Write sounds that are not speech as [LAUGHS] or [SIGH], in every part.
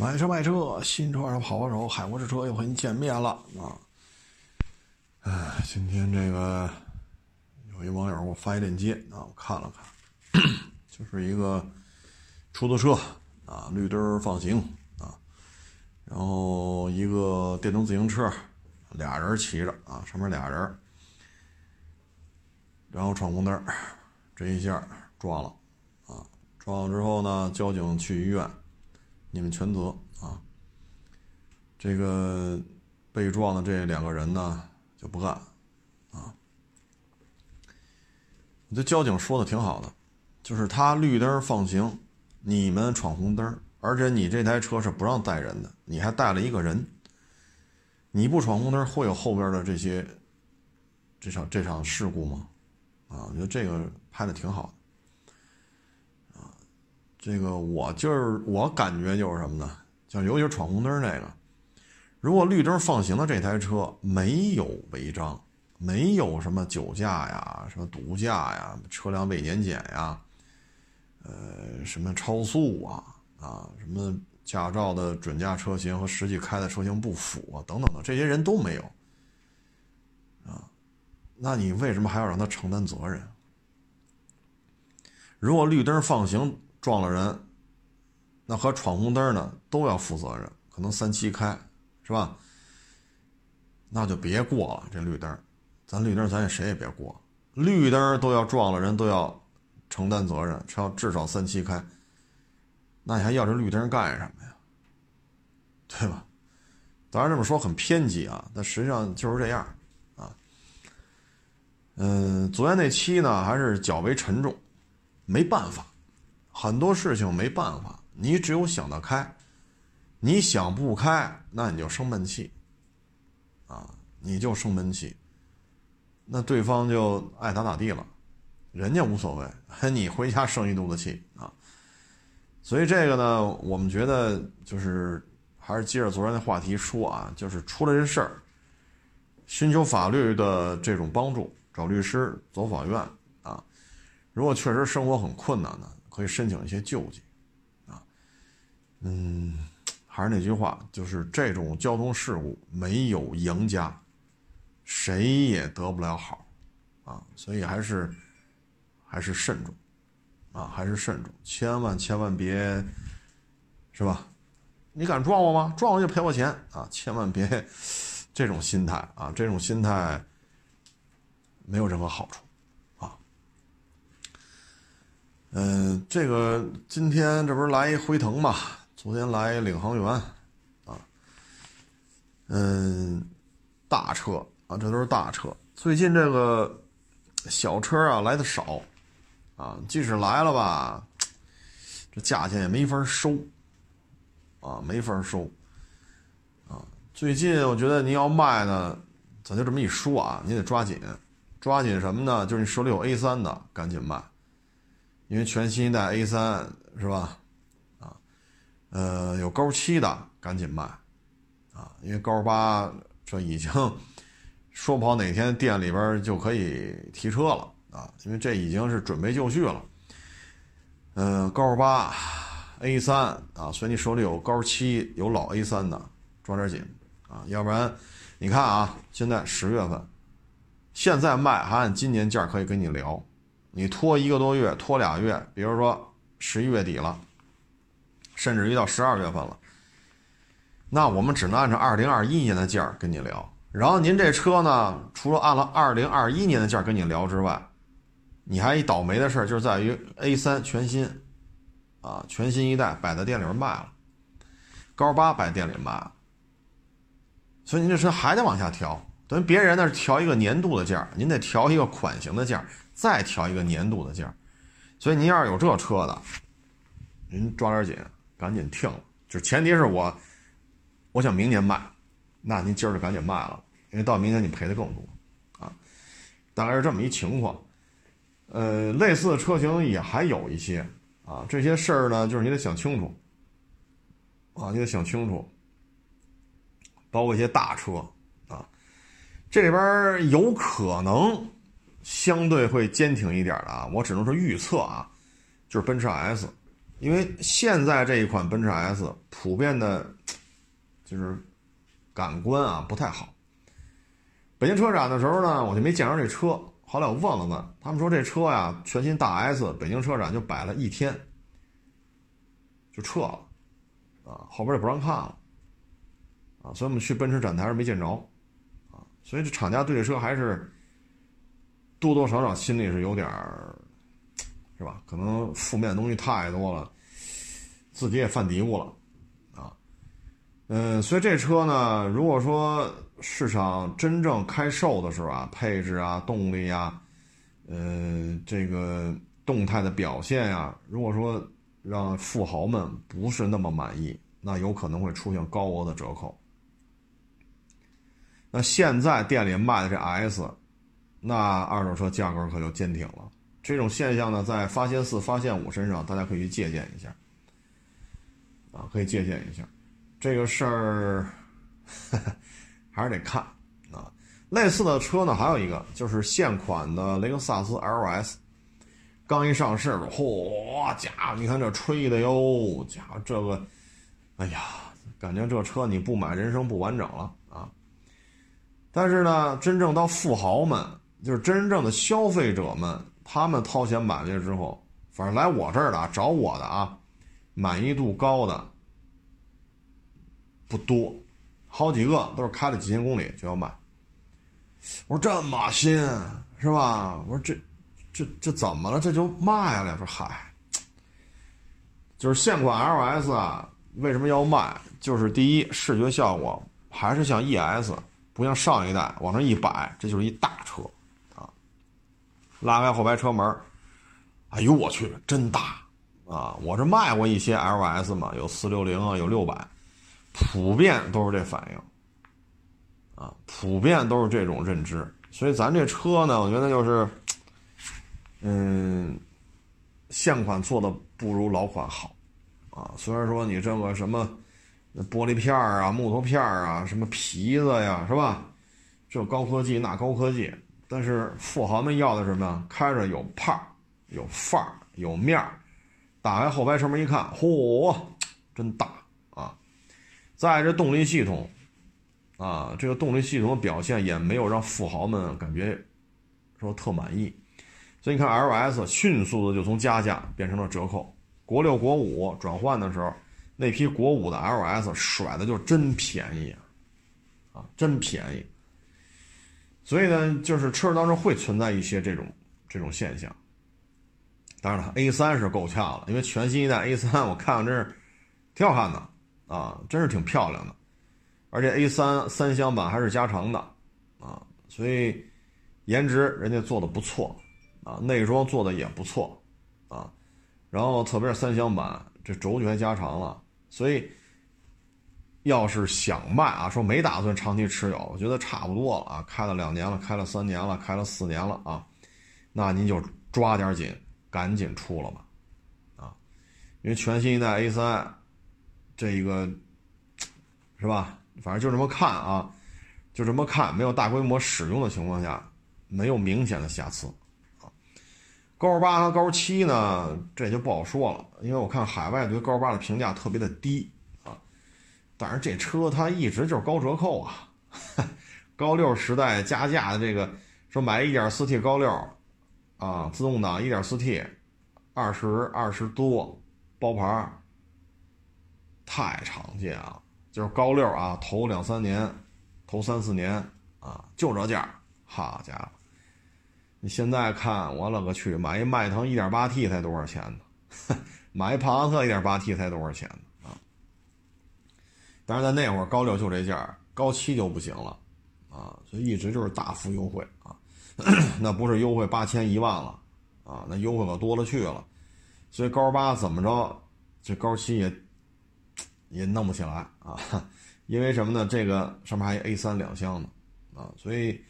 买车卖车，新车二手跑跑手，海博士车又和你见面了啊！哎，今天这个有一网友给我发一链接啊，我看了看，就是一个出租车啊，绿灯放行啊，然后一个电动自行车，俩人骑着啊，上面俩人，然后闯红灯，这一下撞了啊，撞了之后呢，交警去医院。你们全责啊！这个被撞的这两个人呢就不干啊。这交警说的挺好的，就是他绿灯放行，你们闯红灯，而且你这台车是不让带人的，你还带了一个人，你不闯红灯会有后边的这些这场这场事故吗？啊，我觉得这个拍的挺好的。这个我就是我感觉就是什么呢？像尤其是闯红灯那个，如果绿灯放行的这台车没有违章，没有什么酒驾呀、什么毒驾呀、车辆未年检呀，呃，什么超速啊啊，什么驾照的准驾车型和实际开的车型不符啊，等等的，这些人都没有啊，那你为什么还要让他承担责任？如果绿灯放行，撞了人，那和闯红灯呢都要负责任，可能三七开，是吧？那就别过了这绿灯，咱绿灯咱也谁也别过，绿灯都要撞了人都要承担责任，要至少三七开。那你还要这绿灯干什么呀？对吧？当然这么说很偏激啊，但实际上就是这样啊。嗯，昨天那期呢还是较为沉重，没办法。很多事情没办法，你只有想得开。你想不开，那你就生闷气，啊，你就生闷气。那对方就爱咋咋地了，人家无所谓，你回家生一肚子气啊。所以这个呢，我们觉得就是还是接着昨天的话题说啊，就是出了这事儿，寻求法律的这种帮助，找律师，走法院啊。如果确实生活很困难呢？可以申请一些救济，啊，嗯，还是那句话，就是这种交通事故没有赢家，谁也得不了好，啊，所以还是还是慎重，啊，还是慎重，千万千万别，是吧？你敢撞我吗？撞我就赔我钱啊！千万别 [LAUGHS] 这种心态啊，这种心态没有任何好处。嗯，这个今天这不是来一辉腾嘛？昨天来一领航员，啊，嗯，大车啊，这都是大车。最近这个小车啊来的少，啊，即使来了吧，这价钱也没法收，啊，没法收，啊，最近我觉得你要卖呢，咱就这么一说啊，你得抓紧，抓紧什么呢？就是你手里有 A 三的，赶紧卖。因为全新一代 A 三是吧？啊，呃，有高七的赶紧卖，啊，因为高八这已经说不好哪天店里边就可以提车了啊，因为这已经是准备就绪了。嗯，高八 A 三啊，所以你手里有高七有老 A 三的，抓点紧啊，要不然你看啊，现在十月份，现在卖还按今年价可以跟你聊。你拖一个多月，拖俩月，比如说十一月底了，甚至于到十二月份了，那我们只能按照二零二一年的价跟你聊。然后您这车呢，除了按了二零二一年的价跟你聊之外，你还一倒霉的事儿，就是在于 A 三全新，啊，全新一代摆在店里边卖了，高八摆店里卖了，所以您这车还得往下调，等于别人那是调一个年度的价，您得调一个款型的价。再调一个年度的价，所以您要是有这车的，您抓点紧，赶紧听了。就前提是我，我想明年卖，那您今儿就赶紧卖了，因为到明年你赔的更多，啊，大概是这么一情况。呃，类似的车型也还有一些，啊，这些事儿呢，就是你得想清楚，啊，你得想清楚，包括一些大车，啊，这里边有可能。相对会坚挺一点的啊，我只能说预测啊，就是奔驰 S，因为现在这一款奔驰 S 普遍的，就是感官啊不太好。北京车展的时候呢，我就没见着这车。后来我问了问，他们说这车呀，全新大 S 北京车展就摆了一天，就撤了，啊，后边也不让看了，啊，所以我们去奔驰展台上没见着，啊，所以这厂家对这车还是多多少少心里是有点儿，是吧？可能负面东西太多了，自己也犯嘀咕了，啊，嗯，所以这车呢，如果说。市场真正开售的时候啊，配置啊、动力呀，呃，这个动态的表现呀，如果说让富豪们不是那么满意，那有可能会出现高额的折扣。那现在店里卖的这 S，那二手车价格可就坚挺了。这种现象呢，在发现四、发现五身上，大家可以去借鉴一下，啊，可以借鉴一下这个事儿。[LAUGHS] 还是得看啊，类似的车呢，还有一个就是现款的雷克萨斯 LS，刚一上市，嚯家伙，你看这吹的哟，家伙这个，哎呀，感觉这车你不买人生不完整了啊。但是呢，真正到富豪们，就是真正的消费者们，他们掏钱买这之后，反正来我这儿的找我的啊，满意度高的不多。好几个都是开了几千公里就要卖，我说这么新是吧？我说这这这怎么了？这就卖了？说嗨，就是现款 LS 啊，为什么要卖？就是第一视觉效果还是像 ES，不像上一代往那一摆，这就是一大车。拉开后排车门，哎呦我去，真大啊！我这卖过一些 LS 嘛，有四六零啊，有六百。普遍都是这反应，啊，普遍都是这种认知，所以咱这车呢，我觉得就是，嗯，现款做的不如老款好，啊，虽然说你这个什么玻璃片啊、木头片啊、什么皮子呀，是吧？这高科技那高科技，但是富豪们要的什么呀？开着有派儿、有范儿、有面儿，打开后排车门一看，嚯，真大啊！在这动力系统，啊，这个动力系统的表现也没有让富豪们感觉说特满意，所以你看 L S 迅速的就从加价变成了折扣，国六国五转换的时候，那批国五的 L S 甩的就真便宜啊，啊，真便宜。所以呢，就是车当中会存在一些这种这种现象。当然了，A 三是够呛了，因为全新一代 A 三我看看真是挺好看的。啊，真是挺漂亮的，而且 A 三三厢版还是加长的，啊，所以颜值人家做的不错，啊，内装做的也不错，啊，然后特别是三厢版这轴距还加长了，所以要是想卖啊，说没打算长期持有，我觉得差不多了啊，开了两年了，开了三年了，开了四年了啊，那您就抓点紧，赶紧出了吧，啊，因为全新一代 A 三。这一个是吧？反正就这么看啊，就这么看，没有大规模使用的情况下，没有明显的瑕疵啊。高八和高七呢，这就不好说了，因为我看海外对高八的评价特别的低。但是这车它一直就是高折扣啊，高六时代加价的这个，说买 1.4T 高六啊，自动挡 1.4T，二十二十多包牌。太常见了，就是高六啊，头两三年，头三四年啊，就这价好家伙，你现在看，我勒个去，买一迈腾 1.8T 才多少钱呢？[LAUGHS] 买一帕萨特 1.8T 才多少钱呢？但是在那会儿，高六就这价，高七就不行了啊，所以一直就是大幅优惠啊，[CLEARS THROAT] 那不是优惠八千一万了啊，那优惠可多了去了，所以高八怎么着，这高七也。也弄不起来啊，[LAUGHS] 因为什么呢？这个上面还有 A 三两厢呢，啊，所以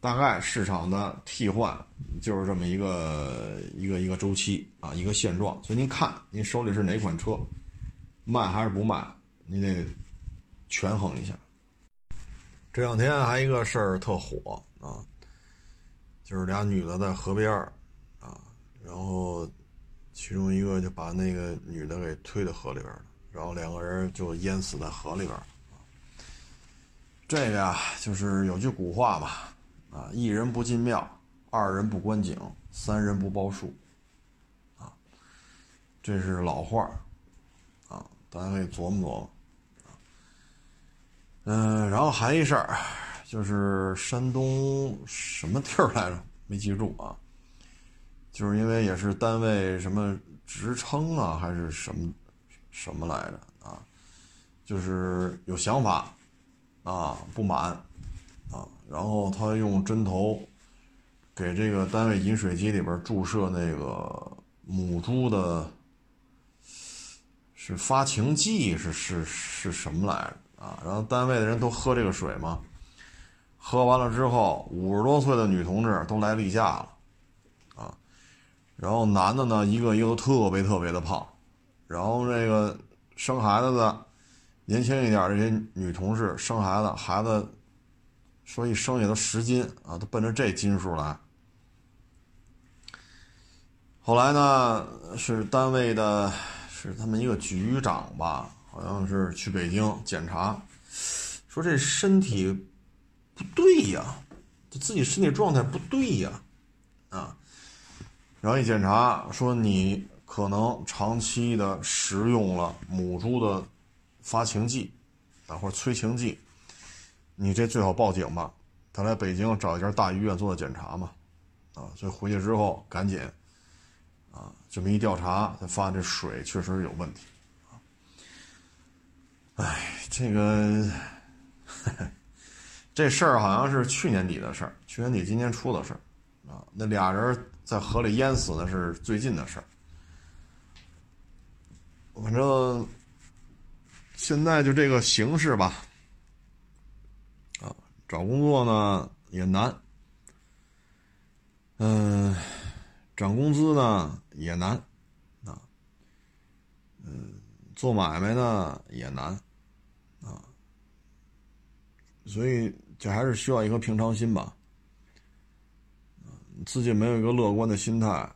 大概市场的替换就是这么一个一个一个周期啊，一个现状。所以您看，您手里是哪款车，卖还是不卖？你得权衡一下。这两天还一个事儿特火啊，就是俩女的在河边啊，然后其中一个就把那个女的给推到河里边了，然后两个人就淹死在河里边了。这个呀，就是有句古话嘛，啊，一人不进庙，二人不观景，三人不报数，啊，这是老话啊，大家可以琢磨琢磨。嗯，然后还一事儿，就是山东什么地儿来着？没记住啊。就是因为也是单位什么职称啊，还是什么什么来着啊？就是有想法。啊，不满，啊，然后他用针头给这个单位饮水机里边注射那个母猪的，是发情剂，是是是什么来着啊？然后单位的人都喝这个水嘛，喝完了之后，五十多岁的女同志都来例假了，啊，然后男的呢，一个一个都特别特别的胖，然后这个生孩子的。年轻一点这些女同事生孩子，孩子说一生也都十斤啊，都奔着这斤数来。后来呢，是单位的，是他们一个局长吧，好像是去北京检查，说这身体不对呀，就自己身体状态不对呀，啊，然后一检查说你可能长期的食用了母猪的。发情剂，啊或者催情剂，你这最好报警吧。他来北京找一家大医院做的检查嘛，啊，所以回去之后赶紧，啊，这么一调查才发现这水确实有问题，哎，这个这事儿好像是去年底的事儿，去年底今年初的事儿，啊，那俩人在河里淹死的是最近的事儿，反正。现在就这个形势吧，啊，找工作呢也难，嗯，涨工资呢也难，啊，嗯，做买卖呢也难，所以这还是需要一颗平常心吧，自己没有一个乐观的心态，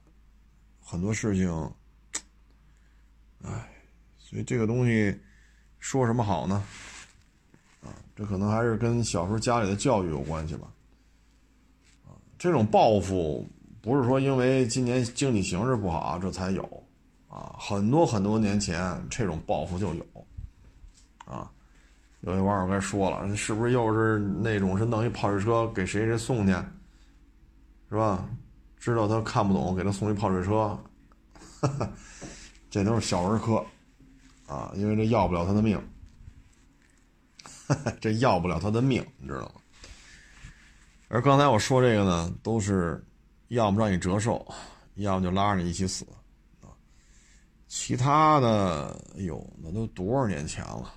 很多事情，哎，所以这个东西。说什么好呢？啊，这可能还是跟小时候家里的教育有关系吧。啊，这种报复不是说因为今年经济形势不好这才有，啊，很多很多年前这种报复就有。啊，有些网友该说了，是不是又是那种是弄一泡水车给谁谁送去，是吧？知道他看不懂，给他送一泡水车，[LAUGHS] 这都是小儿科。啊，因为这要不了他的命，[LAUGHS] 这要不了他的命，你知道吗？而刚才我说这个呢，都是要么让你折寿，要么就拉着你一起死，啊，其他的，哎呦，那都多少年前了，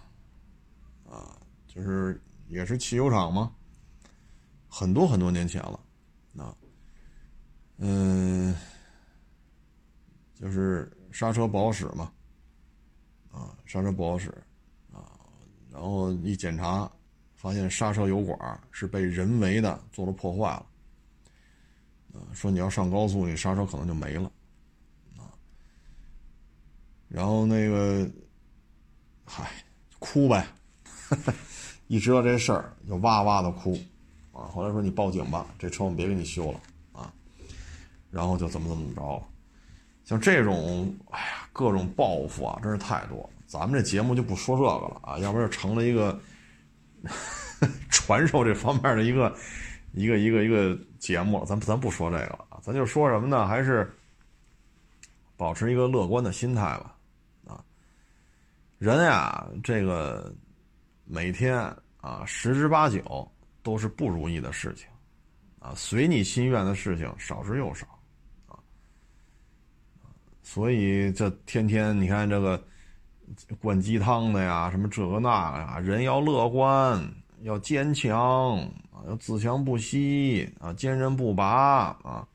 啊，就是也是汽油厂吗？很多很多年前了，啊，嗯，就是刹车不好使嘛。啊，刹车不好使，啊，然后一检查，发现刹车油管是被人为的做了破坏了，啊，说你要上高速，你刹车可能就没了，啊，然后那个，嗨，哭呗，[LAUGHS] 一知道这事儿就哇哇的哭，啊，后来说你报警吧，这车我们别给你修了，啊，然后就怎么怎么着了。像这种，哎呀，各种报复啊，真是太多。咱们这节目就不说这个了啊，要不然就成了一个 [LAUGHS] 传授这方面的一个一个一个一个节目了。咱咱不说这个了啊，咱就说什么呢？还是保持一个乐观的心态吧。啊，人呀，这个每天啊，十之八九都是不如意的事情啊，随你心愿的事情少之又少。啊所以这天天你看这个灌鸡汤的呀，什么这个那个呀，人要乐观，要坚强啊，要自强不息啊，坚韧不拔啊。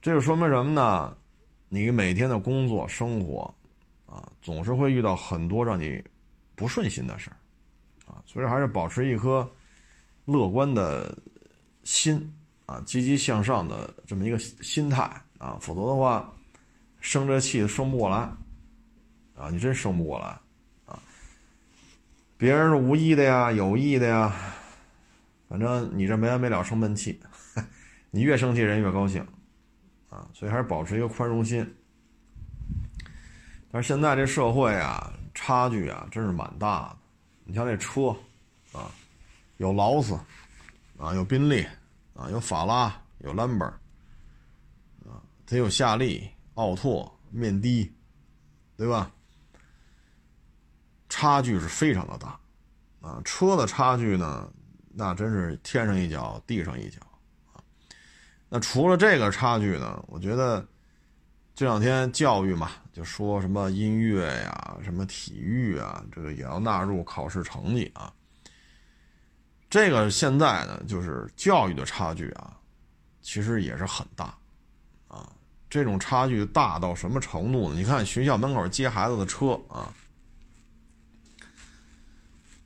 这就说明什么呢？你每天的工作生活啊，总是会遇到很多让你不顺心的事儿，所以还是保持一颗乐观的心啊，积极向上的这么一个心态啊，否则的话。生这气生不过来，啊，你真生不过来，啊，别人是无意的呀，有意的呀，反正你这没完没了生闷气，[LAUGHS] 你越生气人越高兴，啊，所以还是保持一个宽容心。但是现在这社会啊，差距啊，真是蛮大的。你像这车，啊，有劳斯，啊，有宾利，啊，有法拉，有兰博，啊，它有夏利、奥拓、面的，对吧？差距是非常的大，啊，车的差距呢，那真是天上一脚，地上一脚，啊。那除了这个差距呢，我觉得。这两天教育嘛，就说什么音乐呀、什么体育啊，这个也要纳入考试成绩啊。这个现在呢，就是教育的差距啊，其实也是很大啊。这种差距大到什么程度呢？你看学校门口接孩子的车啊，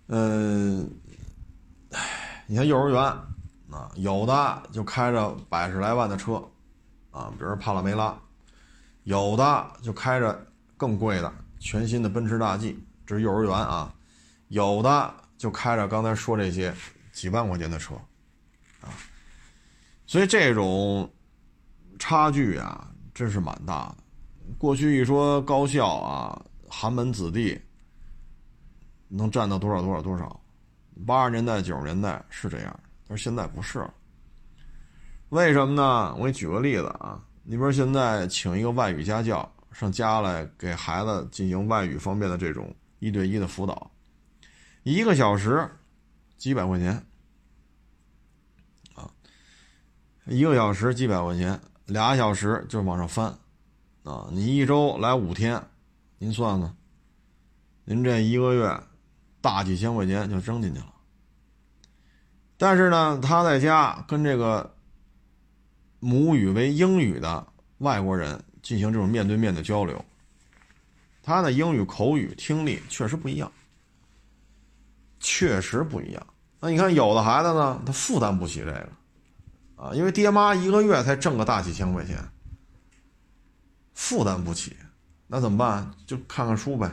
嗯，你看幼儿园啊，有的就开着百十来万的车啊，比如帕拉梅拉。有的就开着更贵的全新的奔驰大 G，这是幼儿园啊；有的就开着刚才说这些几万块钱的车，啊，所以这种差距啊，真是蛮大的。过去一说高校啊，寒门子弟能占到多少多少多少，八十年代九十年代是这样，但是现在不是了。为什么呢？我给你举个例子啊。你比如现在请一个外语家教上家来给孩子进行外语方面的这种一对一的辅导，一个小时几百块钱啊，一个小时几百块钱，俩小时就往上翻啊，你一周来五天，您算算，您这一个月大几千块钱就扔进去了。但是呢，他在家跟这个。母语为英语的外国人进行这种面对面的交流，他的英语口语听力确实不一样，确实不一样。那你看，有的孩子呢，他负担不起这个，啊，因为爹妈一个月才挣个大几千块钱，负担不起，那怎么办？就看看书呗。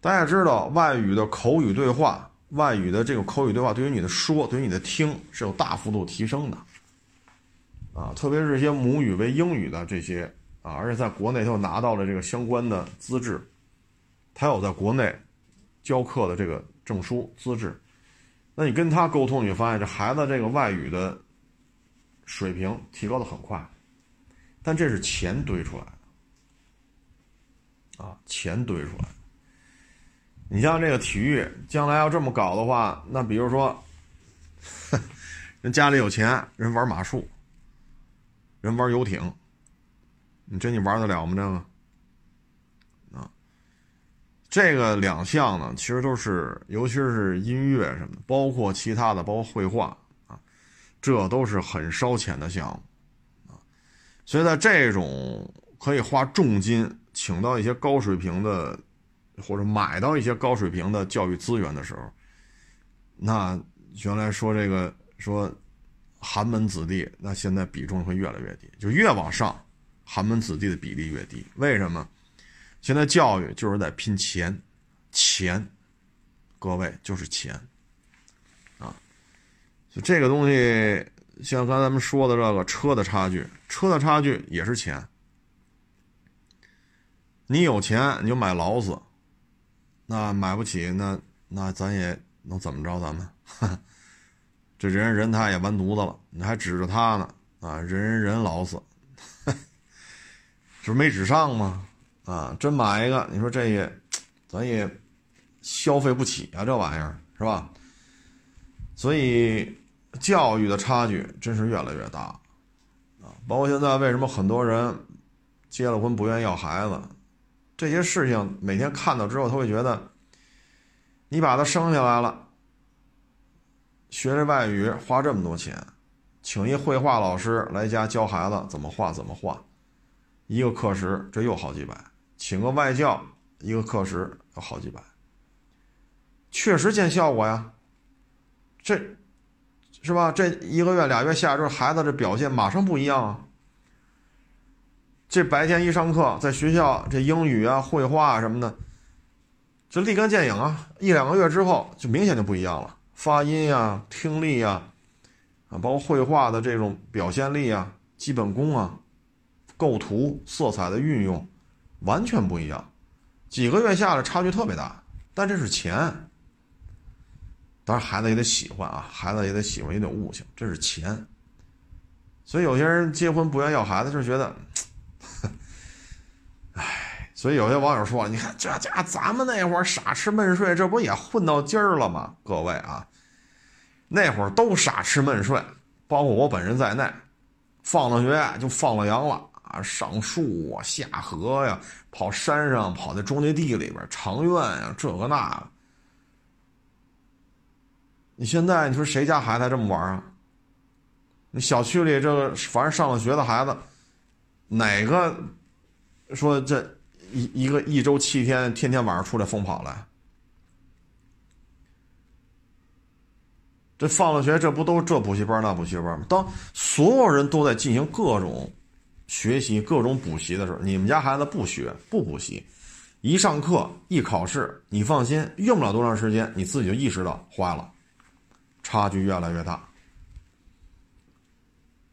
大家知道，外语的口语对话，外语的这个口语对话，对于你的说，对于你的听，是有大幅度提升的。啊，特别是一些母语为英语的这些啊，而且在国内他又拿到了这个相关的资质，他有在国内教课的这个证书资质，那你跟他沟通，你发现这孩子这个外语的水平提高的很快，但这是钱堆出来的啊，钱堆出来。你像这个体育，将来要这么搞的话，那比如说，[LAUGHS] 人家里有钱，人玩马术。人玩游艇，你这你玩得了吗？这个啊，这个两项呢，其实都是，尤其是音乐什么的，包括其他的，包括绘画啊，这都是很烧钱的项目啊。所以在这种可以花重金请到一些高水平的，或者买到一些高水平的教育资源的时候，那原来说这个说。寒门子弟，那现在比重会越来越低，就越往上，寒门子弟的比例越低。为什么？现在教育就是在拼钱，钱，各位就是钱，啊，就这个东西，像刚才咱们说的这个车的差距，车的差距也是钱。你有钱你就买劳斯，那买不起，那那咱也能怎么着？咱们。[LAUGHS] 这人人他也完犊子了，你还指着他呢啊！人人人老死，这不没指上吗？啊，真买一个，你说这也，咱也消费不起啊，这玩意儿是吧？所以教育的差距真是越来越大啊！包括现在为什么很多人结了婚不愿意要孩子，这些事情每天看到之后，他会觉得你把他生下来了。学这外语花这么多钱，请一绘画老师来家教孩子怎么画怎么画，一个课时这又好几百，请个外教一个课时要好几百，确实见效果呀，这是吧？这一个月俩月下来之后，孩子这表现马上不一样啊。这白天一上课，在学校这英语啊、绘画啊什么的，就立竿见影啊！一两个月之后，就明显就不一样了，发音呀、听力呀，啊，包括绘画的这种表现力啊、基本功啊、构图、色彩的运用，完全不一样。几个月下来，差距特别大。但这是钱，当然孩子也得喜欢啊，孩子也得喜欢，也得悟性，这是钱。所以有些人结婚不愿意要孩子，就觉得。所以有些网友说：“你看这家咱们那会儿傻吃闷睡，这不也混到今儿了吗？”各位啊，那会儿都傻吃闷睡，包括我本人在内，放了学就放了羊了啊，上树啊，下河呀，跑山上，跑在庄稼地里边，长院呀，这个那个。你现在你说谁家孩子还这么玩啊？你小区里这个凡是上了学的孩子，哪个？说这一一个一周七天，天天晚上出来疯跑来，这放了学，这不都这补习班那补习班吗？当所有人都在进行各种学习、各种补习的时候，你们家孩子不学不补习，一上课一考试，你放心，用不了多长时间，你自己就意识到坏了，差距越来越大。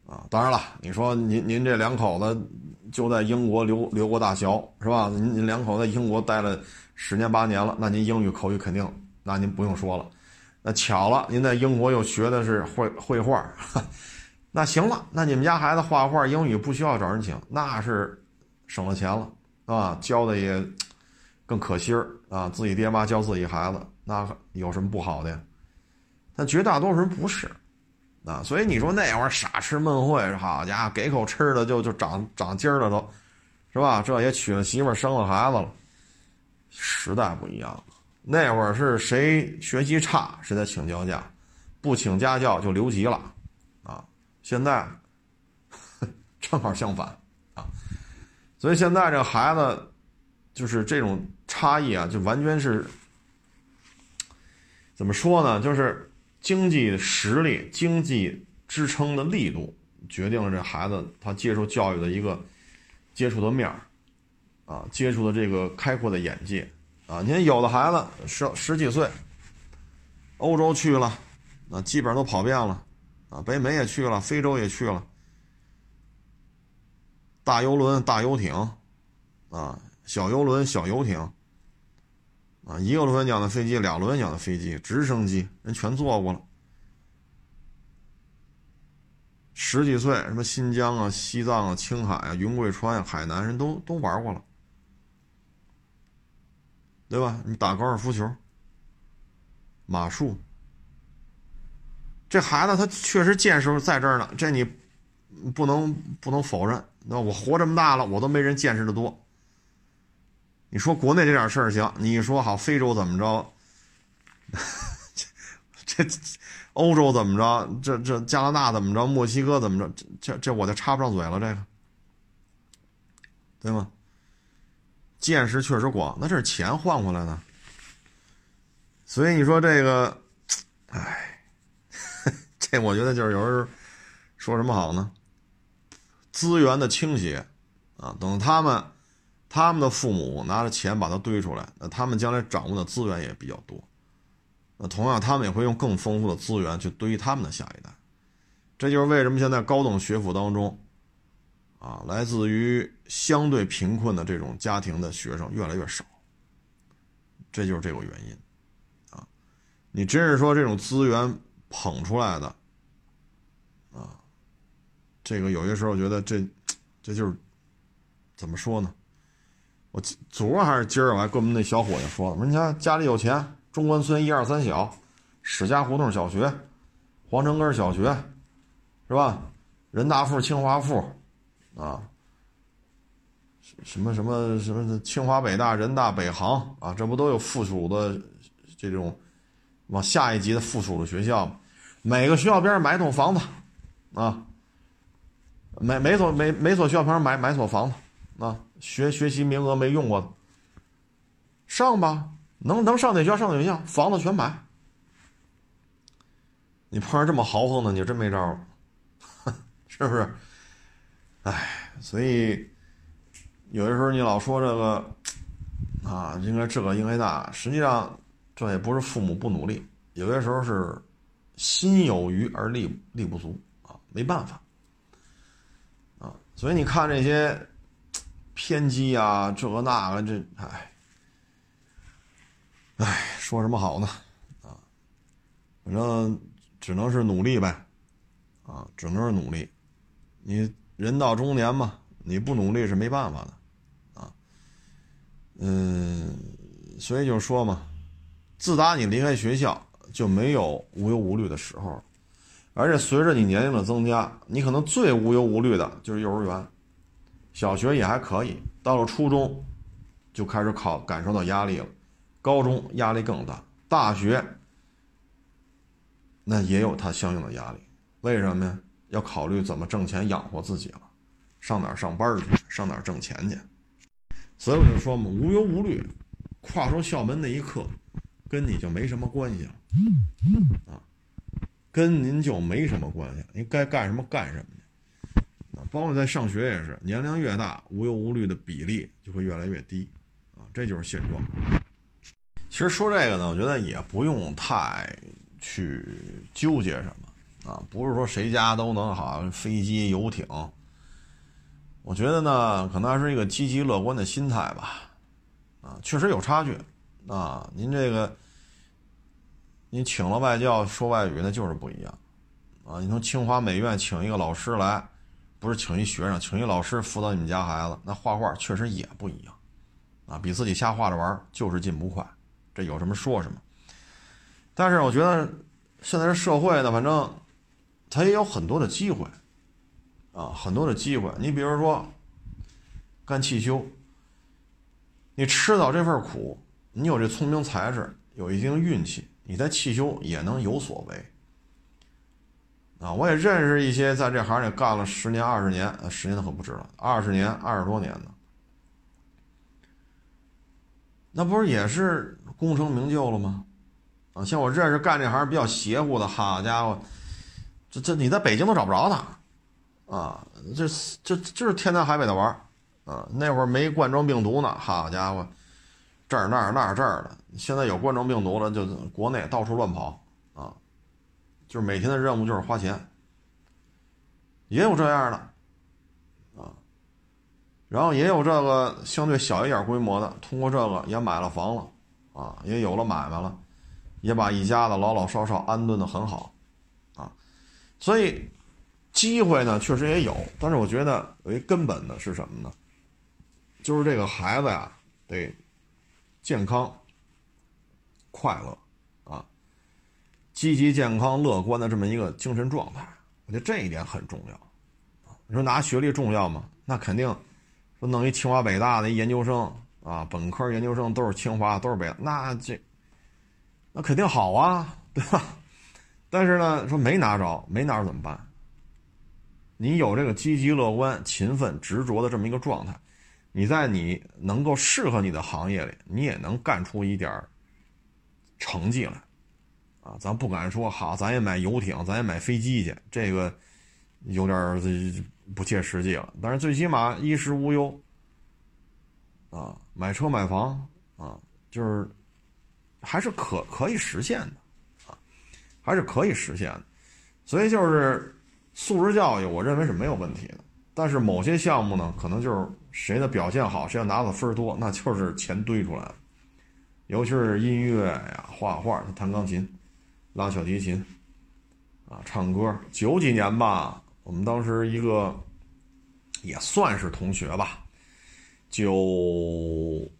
啊，当然了，你说您您这两口子就在英国留留过大学是吧？您您两口子在英国待了十年八年了，那您英语口语肯定，那您不用说了。那巧了，您在英国又学的是绘绘画，[LAUGHS] 那行了，那你们家孩子画画英语不需要找人请，那是省了钱了啊，教的也更可心儿啊，自己爹妈教自己孩子，那有什么不好的呀？但绝大多数人不是。啊，所以你说那会儿傻吃闷会，好家伙，给口吃的就就长长筋了，都是吧？这也娶了媳妇，生了孩子了。时代不一样了，那会儿是谁学习差谁在请教假，不请家教就留级了，啊，现在正好相反啊。所以现在这孩子就是这种差异啊，就完全是怎么说呢？就是。经济实力、经济支撑的力度，决定了这孩子他接受教育的一个接触的面儿，啊，接触的这个开阔的眼界，啊，你看有的孩子十十几岁，欧洲去了，啊，基本上都跑遍了，啊，北美也去了，非洲也去了，大游轮、大游艇，啊，小游轮、小游艇。啊，一个螺旋桨的飞机，俩螺旋桨的飞机，直升机，人全坐过了。十几岁，什么新疆啊、西藏啊、青海啊、云贵川啊、海南，人都都玩过了，对吧？你打高尔夫球、马术，这孩子他确实见识在这儿呢，这你不能不能否认。那我活这么大了，我都没人见识的多。你说国内这点事儿行，你说好非洲怎么着？这这欧洲怎么着？这这加拿大怎么着？墨西哥怎么着？这这这我就插不上嘴了，这个对吗？见识确实广，那这是钱换回来的。所以你说这个，哎，[LAUGHS] 这我觉得就是有人说什么好呢？资源的倾斜啊，等他们。他们的父母拿着钱把它堆出来，那他们将来掌握的资源也比较多。那同样，他们也会用更丰富的资源去堆他们的下一代。这就是为什么现在高等学府当中，啊，来自于相对贫困的这种家庭的学生越来越少。这就是这个原因，啊，你真是说这种资源捧出来的，啊，这个有些时候觉得这，这就是怎么说呢？我昨儿还是今儿，我还跟我们那小伙计说了，说你看家里有钱，中关村一二三小，史家胡同小学，皇城根小学，是吧？人大附、清华附，啊，什么什么什么清华、北大、人大、北航啊，这不都有附属的这种往下一级的附属的学校吗？每个学校边上买一栋房子，啊，每每所每每所学校旁边买买所房子。啊，学学习名额没用过的，上吧，能能上哪学校上哪学校，房子全买。你碰上这么豪横的，你就真没招了，[LAUGHS] 是不是？哎，所以有的时候你老说这个啊，应该这个应该那，实际上这也不是父母不努力，有些时候是心有余而力力不足啊，没办法啊。所以你看这些偏激啊，这个那个，这哎，哎，说什么好呢？啊，反正只能是努力呗，啊，只能是努力。你人到中年嘛，你不努力是没办法的。啊嗯，所以就说嘛，自打你离开学校，就没有无忧无虑的时候，而且随着你年龄的增加，你可能最无忧无虑的就是幼儿园，小学也还可以，到了初中，就开始考感受到压力了，高中压力更大，大学那也有它相应的压力，为什么呀？要考虑怎么挣钱养活自己了，上哪儿上班去，上哪儿挣钱去。所以我就说嘛，无忧无虑，跨出校门那一刻，跟你就没什么关系了，啊，跟您就没什么关系，您该干什么干什么，包括在上学也是，年龄越大，无忧无虑的比例就会越来越低，啊，这就是现状。其实说这个呢，我觉得也不用太去纠结什么，啊，不是说谁家都能好飞机游艇。我觉得呢，可能还是一个积极乐观的心态吧，啊，确实有差距，啊，您这个，您请了外教说外语，那就是不一样，啊，你从清华美院请一个老师来，不是请一学生，请一老师辅导你们家孩子，那画画确实也不一样，啊，比自己瞎画着玩就是进步快，这有什么说什么。但是我觉得现在这社会呢，反正它也有很多的机会。啊，很多的机会，你比如说干汽修，你吃到这份苦，你有这聪明才智，有一定运气，你在汽修也能有所为。啊，我也认识一些在这行里干了十年、二十年，十年都可不止了，二十年、二十多年的，那不是也是功成名就了吗？啊，像我认识干这行比较邪乎的，好家伙，这这你在北京都找不着他。啊，这这就是天南海北的玩啊，那会儿没冠状病毒呢，好家伙，这儿那儿那儿这儿的，现在有冠状病毒了，就国内到处乱跑，就是每天的任务就是花钱，也有这样的，啊，然后也有这个相对小一点规模的，通过这个也买了房了，啊，也有了买卖了，也把一家子老老少少安顿的很好，啊，所以。机会呢，确实也有，但是我觉得有一根本的是什么呢？就是这个孩子呀，得健康、快乐，积极、健康、乐观的这么一个精神状态，我觉得这一点很重要。你说拿学历重要吗？那肯定，说弄一清华北大的研究生啊，本科、研究生都是清华，都是北，那这那肯定好啊，对吧？但是呢，说没拿着，没拿着怎么办？你有这个积极乐观、勤奋执着的这么一个状态，你在你能够适合你的行业里，你也能干出一点成绩来，啊，咱不敢说好，咱也买游艇，咱也买飞机去，这个有点不切实际了。但是最起码衣食无忧，啊，买车买房啊，就是还是可可以实现的，啊，还是可以实现的，所以就是。素质教育，我认为是没有问题的，但是某些项目呢，可能就是谁的表现好，谁要拿的分多，那就是钱堆出来的。尤其是音乐呀、画画、弹钢琴、拉小提琴，啊，唱歌。九几年吧，我们当时一个也算是同学吧，九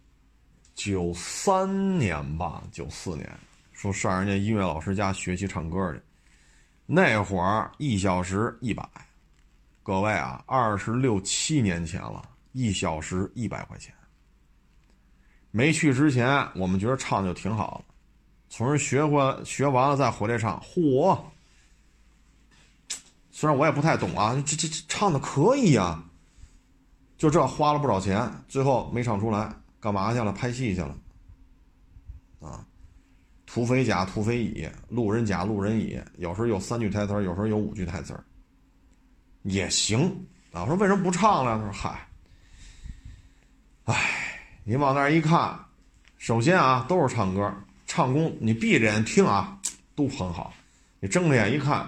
九三年吧，九四年，说上人家音乐老师家学习唱歌去。那会儿一小时一百，各位啊，二十六七年前了，一小时一百块钱。没去之前，我们觉得唱就挺好的，从人学过学完了再回来唱，嚯！虽然我也不太懂啊，这这这唱的可以呀，就这花了不少钱，最后没唱出来，干嘛去了？拍戏去了，啊。土匪甲、土匪乙，路人甲、路人乙，有时候有三句台词有时候有五句台词也行啊。我说为什么不唱了？他说：“嗨，唉，你往那儿一看，首先啊，都是唱歌，唱功你闭着眼听啊，[TSK] 都很好。你睁着眼一看，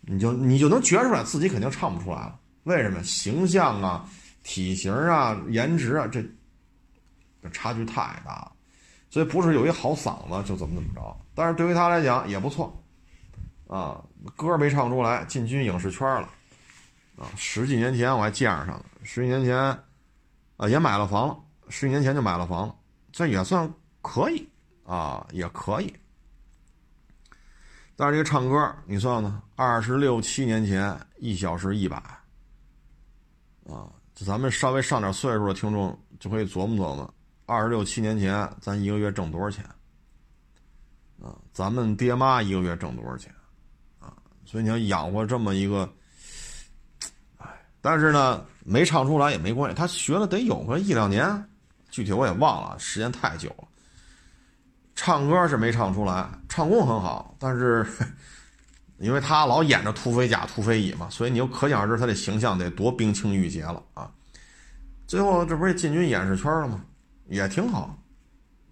你就你就能觉出来自己肯定唱不出来了。为什么？形象啊，体型啊，颜值啊，这这差距太大了。所以不是有一好嗓子就怎么怎么着。但是对于他来讲也不错，啊，歌没唱出来，进军影视圈了。啊，十几年前我还见着他了，十几年前，啊，也买了房了，十几年前就买了房了，这也算可以啊，也可以。但是这个唱歌，你算算，二十六七年前一小时一百，啊，就咱们稍微上点岁数的听众就可以琢磨琢磨，二十六七年前咱一个月挣多少钱？啊，咱们爹妈一个月挣多少钱？啊，所以你要养活这么一个。但是呢，没唱出来也没关系，他学了得有个一两年，具体我也忘了，时间太久了。唱歌是没唱出来，唱功很好，但是 [LAUGHS] 因为他老演着土匪甲、土匪乙嘛，所以你就可想而知他的形象得多冰清玉洁了啊。最后这不是进军影视圈了吗？也挺好，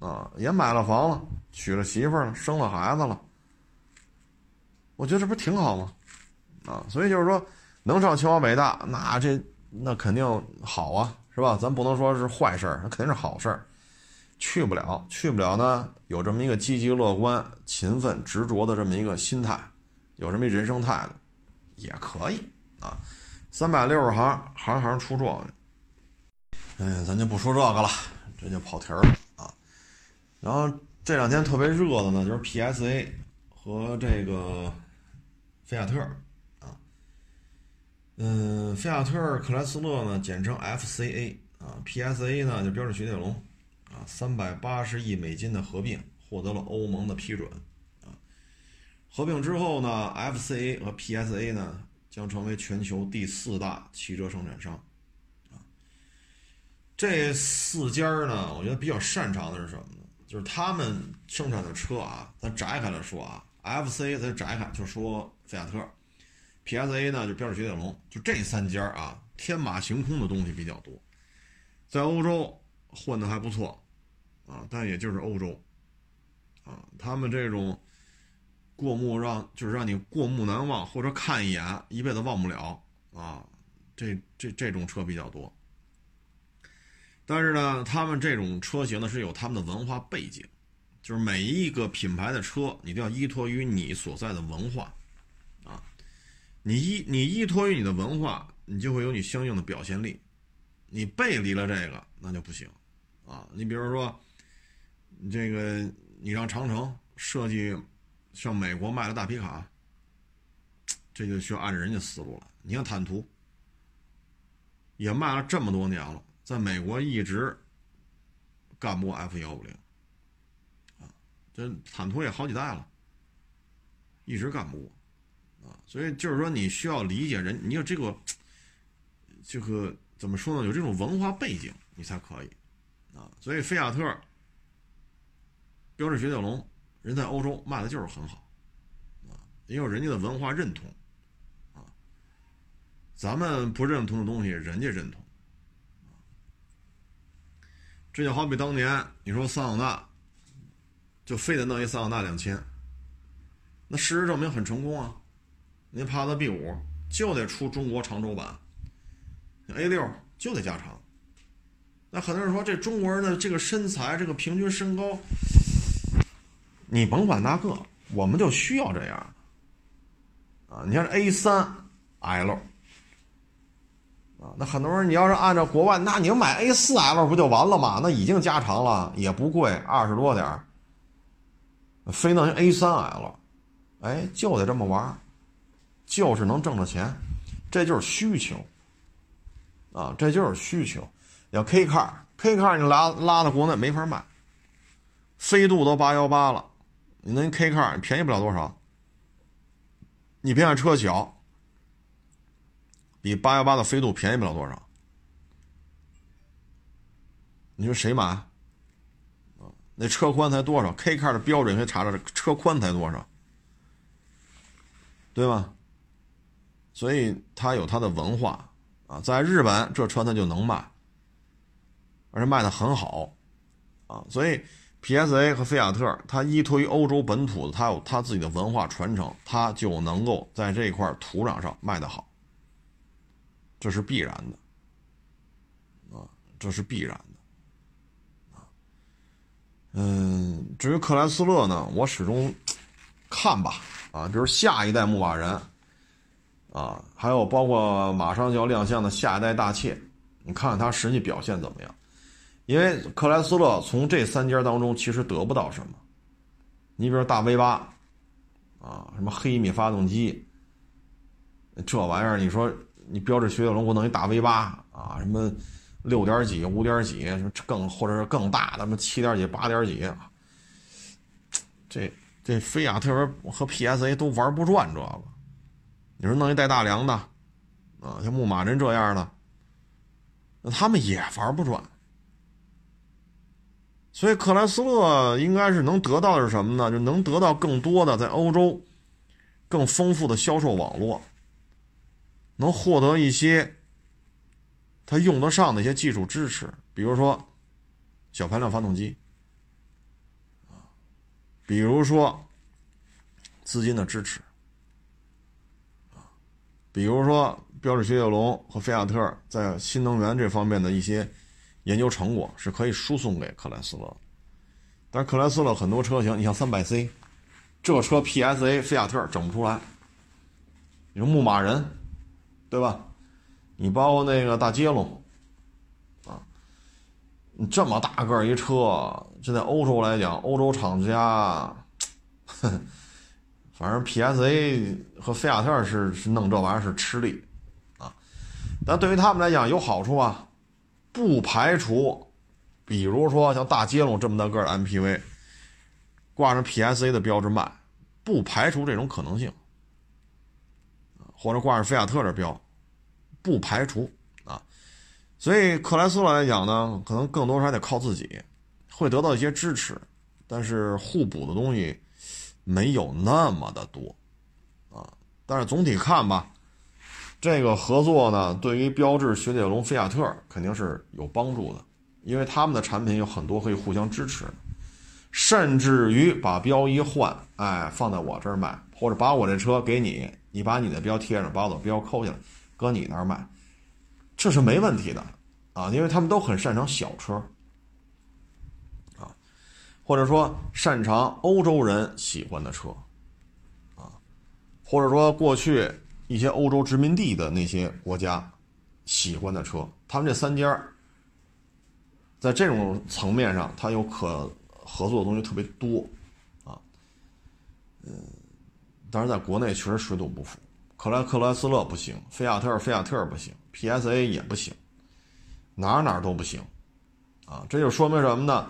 啊，也买了房了，娶了媳妇了，生了孩子了。我觉得这不挺好吗？啊，所以就是说。能上清华北大，那这那肯定好啊，是吧？咱不能说是坏事儿，那肯定是好事儿。去不了，去不了呢，有这么一个积极乐观、勤奋执着的这么一个心态，有这么一人生态度，也可以啊。三百六十行，行行出状元。嗯，咱就不说这个了，这就跑题了啊。然后这两天特别热的呢，就是 PSA 和这个菲亚特啊。嗯，菲亚特克莱斯勒呢，简称 FCA 啊，PSA 呢就标致雪铁龙啊，三百八十亿美金的合并获得了欧盟的批准啊。合并之后呢，FCA 和 PSA 呢将成为全球第四大汽车生产商啊。这四家呢，我觉得比较擅长的是什么呢？就是他们生产的车啊，咱摘开了说啊，FCA 咱摘开就说菲亚特。PSA 呢，就标致雪铁龙，就这三家啊，天马行空的东西比较多，在欧洲混的还不错啊，但也就是欧洲啊，他们这种过目让就是让你过目难忘，或者看一眼一辈子忘不了啊，这这这种车比较多。但是呢，他们这种车型呢是有他们的文化背景，就是每一个品牌的车，你都要依托于你所在的文化。啊你依你依托于你的文化，你就会有你相应的表现力。你背离了这个，那就不行啊！你比如说，这个你让长城设计像美国卖的大皮卡，这就需要按照人家思路了。你像坦途，也卖了这么多年了，在美国一直干不过 F 幺五零啊，这坦途也好几代了，一直干不过。啊，所以就是说，你需要理解人，你有这个，这个怎么说呢？有这种文化背景，你才可以啊。所以，菲亚特、标致雪铁龙，人在欧洲卖的就是很好啊，也有人家的文化认同啊。咱们不认同的东西，人家认同这就好比当年你说桑塔纳，就非得弄一桑塔纳两千，那事实证明很成功啊。您帕萨 B 五就得出中国长轴版，A 六就得加长。那很多人说这中国人的这个身材，这个平均身高，你甭管那个，我们就需要这样。啊，你像 A 三 L，啊，那很多人你要是按照国外，那你买 A 四 L 不就完了吗？那已经加长了，也不贵，二十多点儿，非弄 A 三 L，哎，就得这么玩。就是能挣着钱，这就是需求，啊，这就是需求。要 K car，K car 你拉拉到国内没法卖，飞度都八幺八了，你那 K car 便宜不了多少。你别看车小，比八幺八的飞度便宜不了多少。你说谁买？那车宽才多少？K car 的标准可以查查，车宽才多少，对吧？所以它有它的文化啊，在日本这车它就能卖而且卖的很好，啊，所以 PSA 和菲亚特它依托于欧洲本土的，它有它自己的文化传承，它就能够在这块土壤上卖得好，这是必然的，啊，这是必然的，啊，嗯，至于克莱斯勒呢，我始终看吧，啊，比如下一代牧马人，啊，还有包括马上就要亮相的下一代大切，你看看它实际表现怎么样。因为克莱斯勒从这三家当中其实得不到什么，你比如大 V 八，啊，什么黑米发动机，这玩意儿，你说你标志雪铁龙我弄一大 V 八啊，什么六点几、五点几，什么更或者是更大的，什么七点几、八点几，这这菲亚特和 PSA 都玩不转这个，你说弄一带大梁的，啊，像牧马人这样的，那他们也玩不转。所以克莱斯勒应该是能得到的是什么呢？就能得到更多的在欧洲更丰富的销售网络，能获得一些他用得上的一些技术支持，比如说小排量发动机，比如说资金的支持，比如说标致雪铁龙和菲亚特在新能源这方面的一些。研究成果是可以输送给克莱斯勒，但是克莱斯勒很多车型，你像三百 C，这车 PSA 菲亚特整不出来。你说牧马人，对吧？你包括那个大捷龙，啊，你这么大个一车，这在欧洲来讲，欧洲厂家，反正 PSA 和菲亚特是是弄这玩意儿是吃力，啊，但对于他们来讲有好处啊。不排除，比如说像大捷龙这么大个的 MPV，挂上 PSA 的标志卖，不排除这种可能性。或者挂上菲亚特的标，不排除啊。所以克莱斯勒来讲呢，可能更多还得靠自己，会得到一些支持，但是互补的东西没有那么的多啊。但是总体看吧。这个合作呢，对于标致、雪铁龙、菲亚特肯定是有帮助的，因为他们的产品有很多可以互相支持，甚至于把标一换，哎，放在我这儿卖，或者把我这车给你，你把你的标贴上，把我的标抠下来，搁你那儿卖，这是没问题的啊，因为他们都很擅长小车，啊，或者说擅长欧洲人喜欢的车，啊，或者说过去。一些欧洲殖民地的那些国家喜欢的车，他们这三家在这种层面上，它有可合作的东西特别多啊。嗯，但是在国内确实水土不服，克莱克莱斯勒不行，菲亚特菲亚特不行，PSA 也不行，哪哪都不行啊。这就说明什么呢？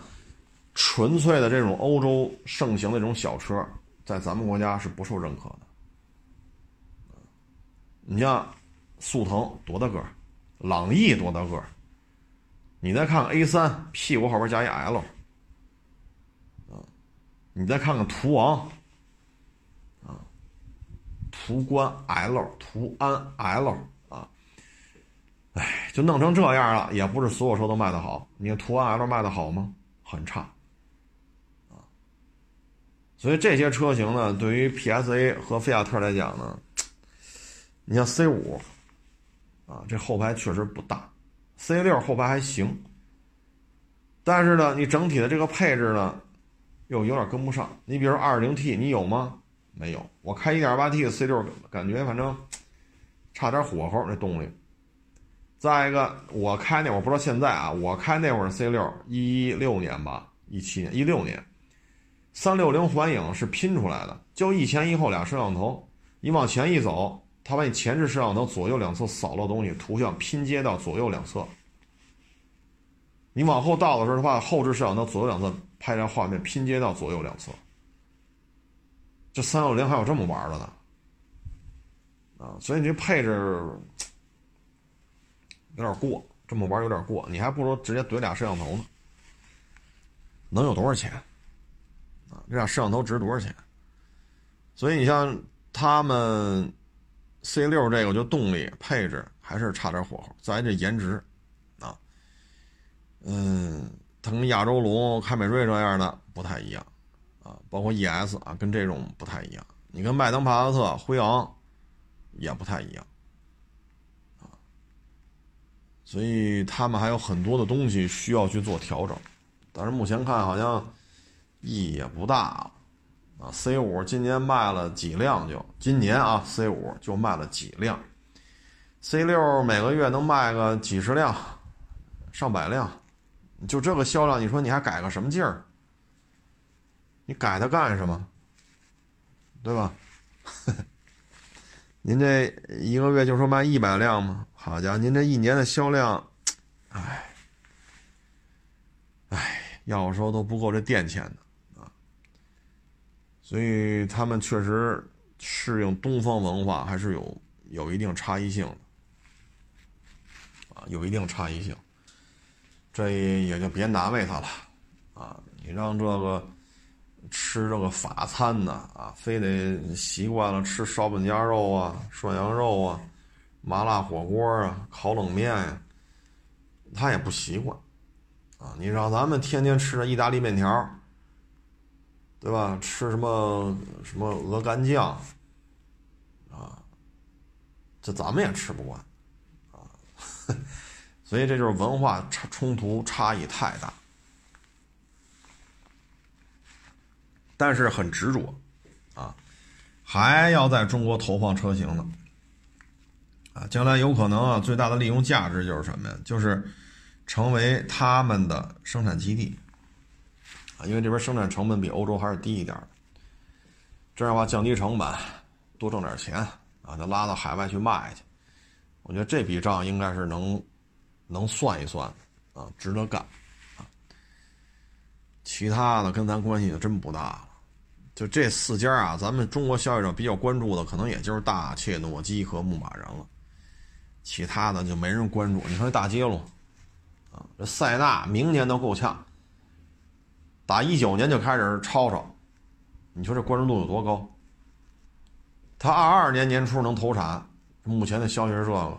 纯粹的这种欧洲盛行的这种小车，在咱们国家是不受认可的。你像速腾多大个儿，朗逸多大个儿，你再看看 A 三屁股后边加一 L，啊，你再看看途昂，啊，途观 L、途安 L 啊，哎，就弄成这样了，也不是所有车都卖得好。你看途安 L 卖得好吗？很差，啊，所以这些车型呢，对于 PSA 和菲亚特来讲呢。你像 C 五，啊，这后排确实不大；C 六后排还行，但是呢，你整体的这个配置呢，又有点跟不上。你比如二零 T，你有吗？没有。我开一点八 T 的 C 六，感觉反正差点火候，那动力。再一个，我开那会儿不知道现在啊，我开那会儿 C 六一六年吧，一七年一六年，三六零环影是拼出来的，就一前一后俩摄像头，你往前一走。它把你前置摄像头左右两侧扫落东西，图像拼接到左右两侧。你往后倒的时候，它把后置摄像头左右两侧拍张画面拼接到左右两侧。这三六零还有这么玩的呢？啊，所以你这配置有点过，这么玩有点过，你还不如直接怼俩摄像头呢。能有多少钱？啊，这俩摄像头值多少钱？所以你像他们。C 六这个就动力配置还是差点火候，再这颜值，啊，嗯，它跟亚洲龙、凯美瑞这样的不太一样啊，包括 ES 啊，跟这种不太一样。你跟迈腾、帕萨特、辉昂也不太一样啊，所以他们还有很多的东西需要去做调整。但是目前看好像意义也不大啊。C 五今年卖了几辆就今年啊，C 五就卖了几辆。C 六每个月能卖个几十辆、上百辆，就这个销量，你说你还改个什么劲儿？你改它干什么？对吧？[LAUGHS] 您这一个月就说卖一百辆吗？好家伙，您这一年的销量，哎，哎，要说都不够这店钱的。所以他们确实适应东方文化还是有有一定差异性的。啊有一定差异性，这也就别难为他了，啊，你让这个吃这个法餐的啊，非得习惯了吃烧饼夹肉啊、涮羊肉啊、麻辣火锅啊、烤冷面呀，他也不习惯，啊，你让咱们天天吃着意大利面条，对吧？吃什么什么鹅肝酱，啊，这咱们也吃不惯。啊 [LAUGHS] 所以这就是文化差冲突差异太大，但是很执着，啊，还要在中国投放车型呢，啊，将来有可能啊，最大的利用价值就是什么呀？就是成为他们的生产基地，因为这边生产成本比欧洲还是低一点，这样的话降低成本，多挣点钱，啊，再拉到海外去卖去。我觉得这笔账应该是能，能算一算，啊，值得干，啊，其他的跟咱关系就真不大了。就这四家啊，咱们中国消费者比较关注的，可能也就是大切诺基和牧马人了，其他的就没人关注。你看这大捷龙，啊，这塞纳明年都够呛，打一九年就开始吵吵，你说这关注度有多高？他二二年年初能投产。目前的消息是这个，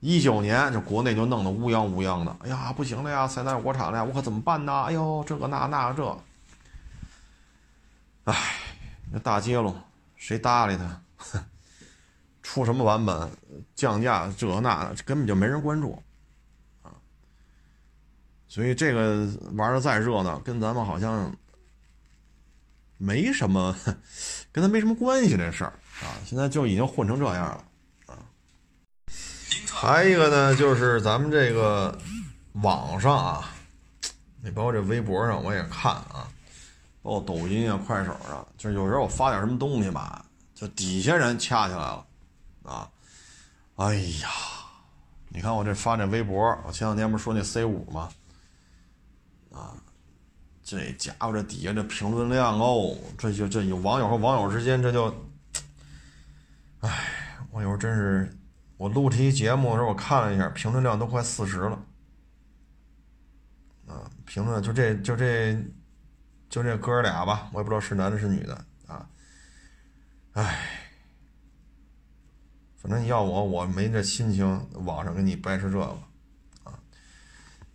一九年就国内就弄得乌泱乌泱的，哎呀，不行了呀，塞纳国产了呀，我可怎么办呢？哎呦，这个那那个这，哎，那大捷龙谁搭理他？[LAUGHS] 出什么版本降价这那根本就没人关注，所以这个玩的再热闹，跟咱们好像没什么，[LAUGHS] 跟他没什么关系这事儿啊，现在就已经混成这样了啊。还一个呢，就是咱们这个网上啊，你包括这微博上我也看啊，包括抖音啊、快手上，就是有时候我发点什么东西吧，就底下人掐起来了啊！哎呀，你看我这发这微博，我前两天不是说那 C 五吗？啊，这家伙这底下这评论量哦，这就这有网友和网友之间这就，哎，我有时候真是。我录这期节目的时候，我看了一下，评论量都快四十了，啊，评论就这就这就这哥俩吧，我也不知道是男的是女的啊，唉，反正你要我，我没这心情，网上跟你掰扯这个，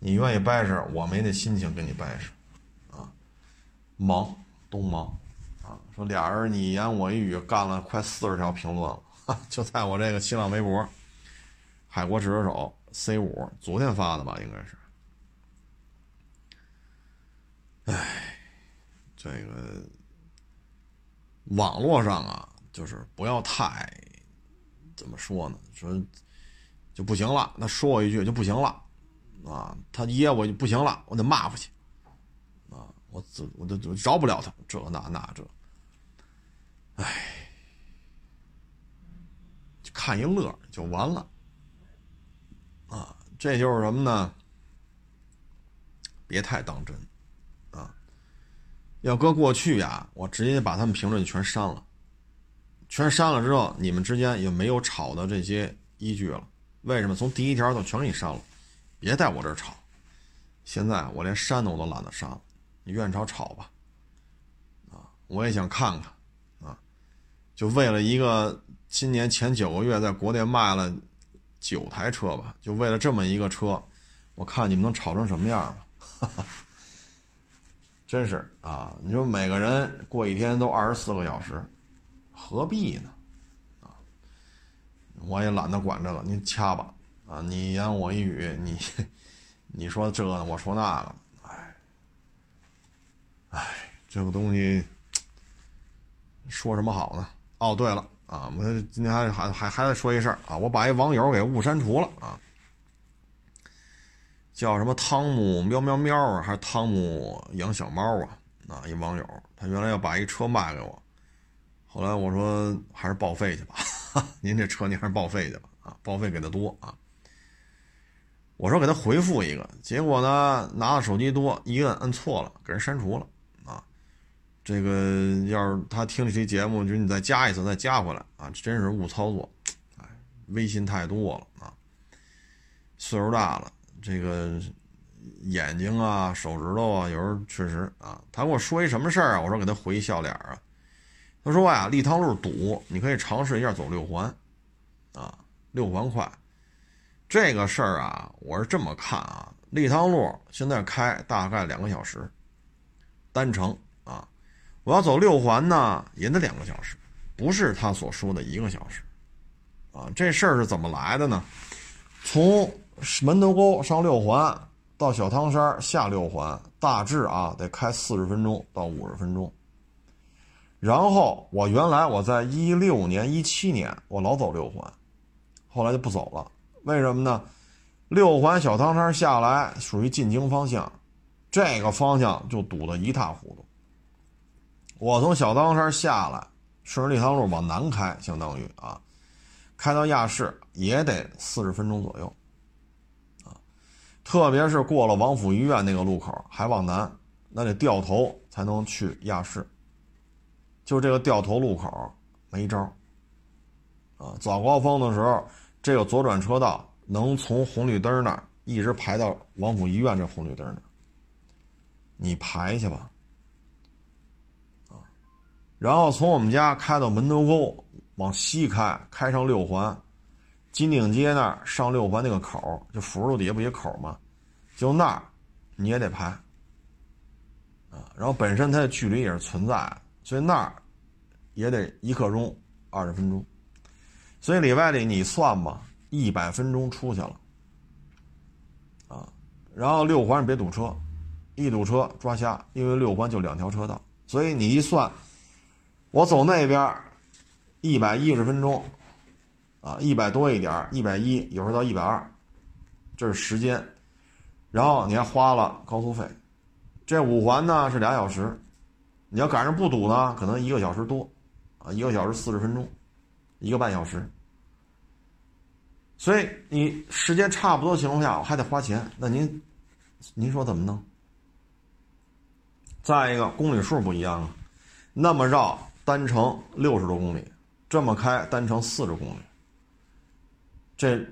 你愿意掰扯，我没那心情跟你掰扯，啊，忙都忙，啊，说俩人你一言我一语，干了快四十条评论了。就在我这个新浪微博，海国直手 C 五昨天发的吧，应该是。哎，这个网络上啊，就是不要太怎么说呢？说就不行了，他说我一句就不行了啊，他噎我就不行了，我得骂回去啊，我这我都饶不了他，这那那这，哎。看一乐就完了，啊，这就是什么呢？别太当真，啊，要搁过去呀，我直接把他们评论全删了，全删了之后，你们之间也没有吵的这些依据了。为什么？从第一条就全给你删了，别在我这儿吵。现在我连删的我都懒得删了，你愿意吵吵吧，啊，我也想看看，啊，就为了一个。今年前九个月在国内卖了九台车吧，就为了这么一个车，我看你们能吵成什么样吧。[LAUGHS] 真是啊！你说每个人过一天都二十四个小时，何必呢？啊，我也懒得管这个，您掐吧。啊，你一言我一语，你你说这个，我说那个，哎，哎，这个东西说什么好呢？哦，对了啊，我今天还还还还得说一事儿啊，我把一网友给误删除了啊。叫什么汤姆喵喵喵啊，还是汤姆养小猫啊？啊，一网友，他原来要把一车卖给我，后来我说还是报废去吧，[LAUGHS] 您这车您还是报废去吧，啊，报废给的多啊。我说给他回复一个，结果呢，拿的手机多，一摁摁错了，给人删除了啊。这个要是他听这期节目，就你再加一次，再加回来啊，真是误操作，哎，微信太多了啊，岁数大了。这个眼睛啊，手指头啊，有时候确实啊。他跟我说一什么事儿啊？我说给他回一笑脸啊。他说呀，立汤路堵，你可以尝试一下走六环，啊，六环快。这个事儿啊，我是这么看啊，立汤路现在开大概两个小时，单程啊，我要走六环呢，也得两个小时，不是他所说的一个小时，啊，这事儿是怎么来的呢？从门头沟上六环到小汤山下六环，大致啊得开四十分钟到五十分钟。然后我原来我在一六年、一七年我老走六环，后来就不走了。为什么呢？六环小汤山下来属于进京方向，这个方向就堵得一塌糊涂。我从小汤山下来，顺着立汤路往南开，相当于啊，开到亚市也得四十分钟左右。特别是过了王府医院那个路口，还往南，那得掉头才能去亚市。就这个掉头路口没招啊！早高峰的时候，这个左转车道能从红绿灯那儿一直排到王府医院这红绿灯那儿，你排去吧。啊，然后从我们家开到门头沟，往西开，开上六环。金鼎街那儿上六环那个口，就辅路底下不一口吗？就那儿，你也得排啊。然后本身它的距离也是存在，所以那儿也得一刻钟二十分钟。所以里外里你算吧，一百分钟出去了啊。然后六环别堵车，一堵车抓瞎，因为六环就两条车道，所以你一算，我走那边一百一十分钟。啊，一百多一点一百一，有时候到一百二，这是时间，然后你还花了高速费，这五环呢是俩小时，你要赶上不堵呢，可能一个小时多，啊，一个小时四十分钟，一个半小时，所以你时间差不多情况下，我还得花钱，那您，您说怎么弄？再一个公里数不一样啊，那么绕单程六十多公里，这么开单程四十公里。这，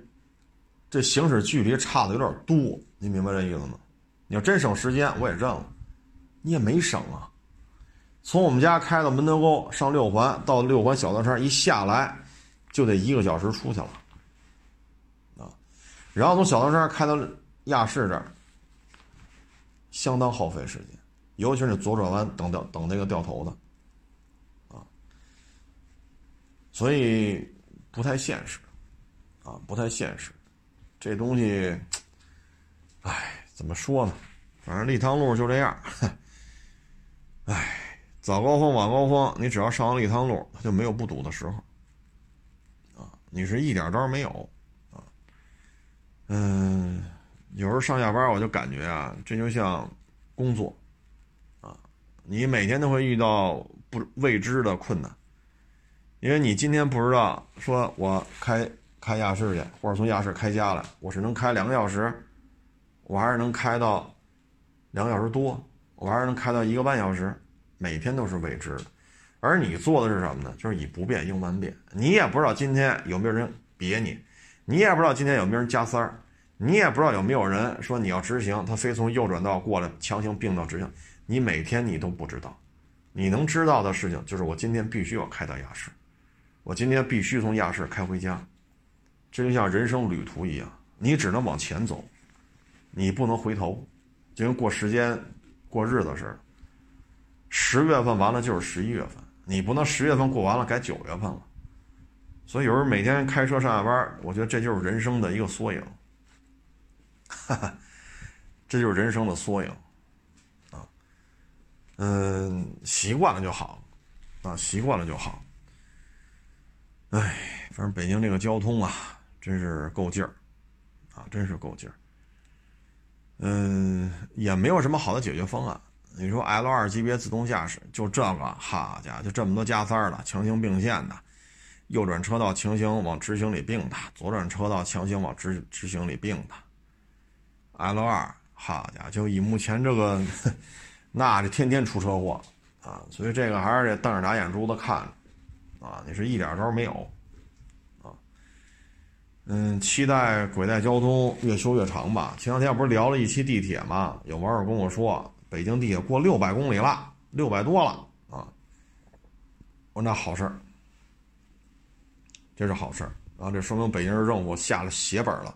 这行驶距离差的有点多，你明白这意思吗？你要真省时间，我也认了。你也没省啊，从我们家开到门头沟上六环，到六环小道山一下来，就得一个小时出去了，啊，然后从小道山开到亚市这儿，相当耗费时间，尤其是左转弯等掉等那个掉头的，啊，所以不太现实。啊，不太现实，这东西，哎，怎么说呢？反正立汤路就这样。哎，早高峰、晚高峰，你只要上了立汤路，它就没有不堵的时候。你是一点招没有。啊，嗯，有时候上下班我就感觉啊，这就像工作。啊，你每天都会遇到不未知的困难，因为你今天不知道，说我开。开亚市去，或者从亚市开家来，我是能开两个小时，我还是能开到两个小时多，我还是能开到一个半小时，每天都是未知的。而你做的是什么呢？就是以不变应万变。你也不知道今天有没有人别你，你也不知道今天有没有人加塞儿，你也不知道有没有人说你要直行，他非从右转道过来强行并道直行，你每天你都不知道。你能知道的事情就是我今天必须要开到亚市，我今天必须从亚市开回家。这就像人生旅途一样，你只能往前走，你不能回头，就跟过时间、过日子似的。十月份完了就是十一月份，你不能十月份过完了改九月份了。所以有时候每天开车上下班，我觉得这就是人生的一个缩影。哈哈，这就是人生的缩影。啊，嗯，习惯了就好，啊，习惯了就好。哎，反正北京这个交通啊，真是够劲儿，啊，真是够劲儿。嗯，也没有什么好的解决方案。你说 L 二级别自动驾驶就这个，好家伙，就这么多加塞儿的，强行并线的，右转车道强行往直行里并的，左转车道强行往直直行里并的。L 二，好家伙，就以目前这个，那就天天出车祸啊，所以这个还是得瞪着俩眼珠子看，啊，你是一点招没有，啊，嗯，期待轨带交通越修越长吧。前两天不是聊了一期地铁吗？有网友跟我说，北京地铁过六百公里了，六百多了啊。我说那好事儿，这是好事儿啊，这说明北京市政府下了血本了。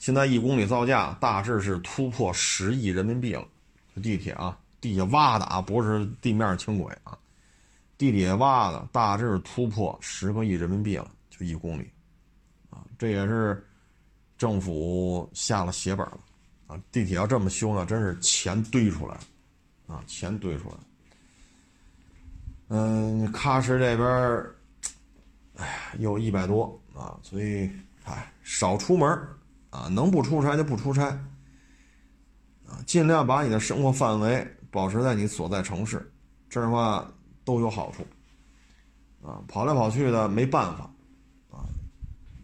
现在一公里造价大致是突破十亿人民币了，地铁啊，地下挖的啊，不是地面轻轨啊，地铁挖的大致突破十个亿人民币了，就一公里，啊，这也是政府下了血本了，地铁要这么修呢，真是钱堆出来，啊，钱堆出来，嗯，喀什这边，哎呀，有一百多啊，所以哎，少出门。啊，能不出差就不出差，啊，尽量把你的生活范围保持在你所在城市，这样的话都有好处。啊，跑来跑去的没办法，啊，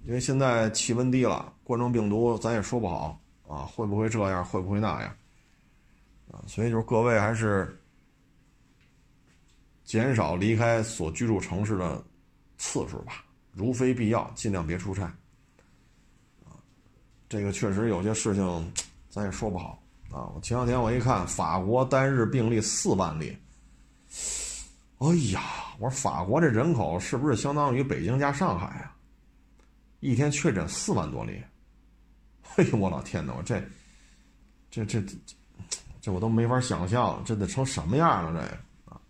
因为现在气温低了，冠状病毒咱也说不好，啊，会不会这样，会不会那样，啊，所以就是各位还是减少离开所居住城市的次数吧，如非必要，尽量别出差。啊这个确实有些事情，咱也说不好啊。我前两天我一看，法国单日病例四万例，哎呀，我说法国这人口是不是相当于北京加上海啊？一天确诊四万多例，哎呦我老天呐，我这这这这这我都没法想象，这得成什么样了这啊！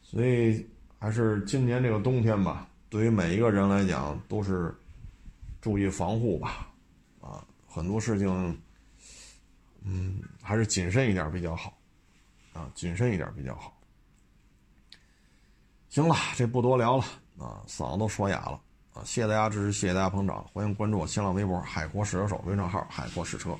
所以还是今年这个冬天吧，对于每一个人来讲都是注意防护吧。啊很多事情，嗯，还是谨慎一点比较好，啊，谨慎一点比较好。行了，这不多聊了啊，嗓子都说哑了啊！谢谢大家支持，谢谢大家捧场，欢迎关注我新浪微博“海阔试车手”微信号“海阔试车”。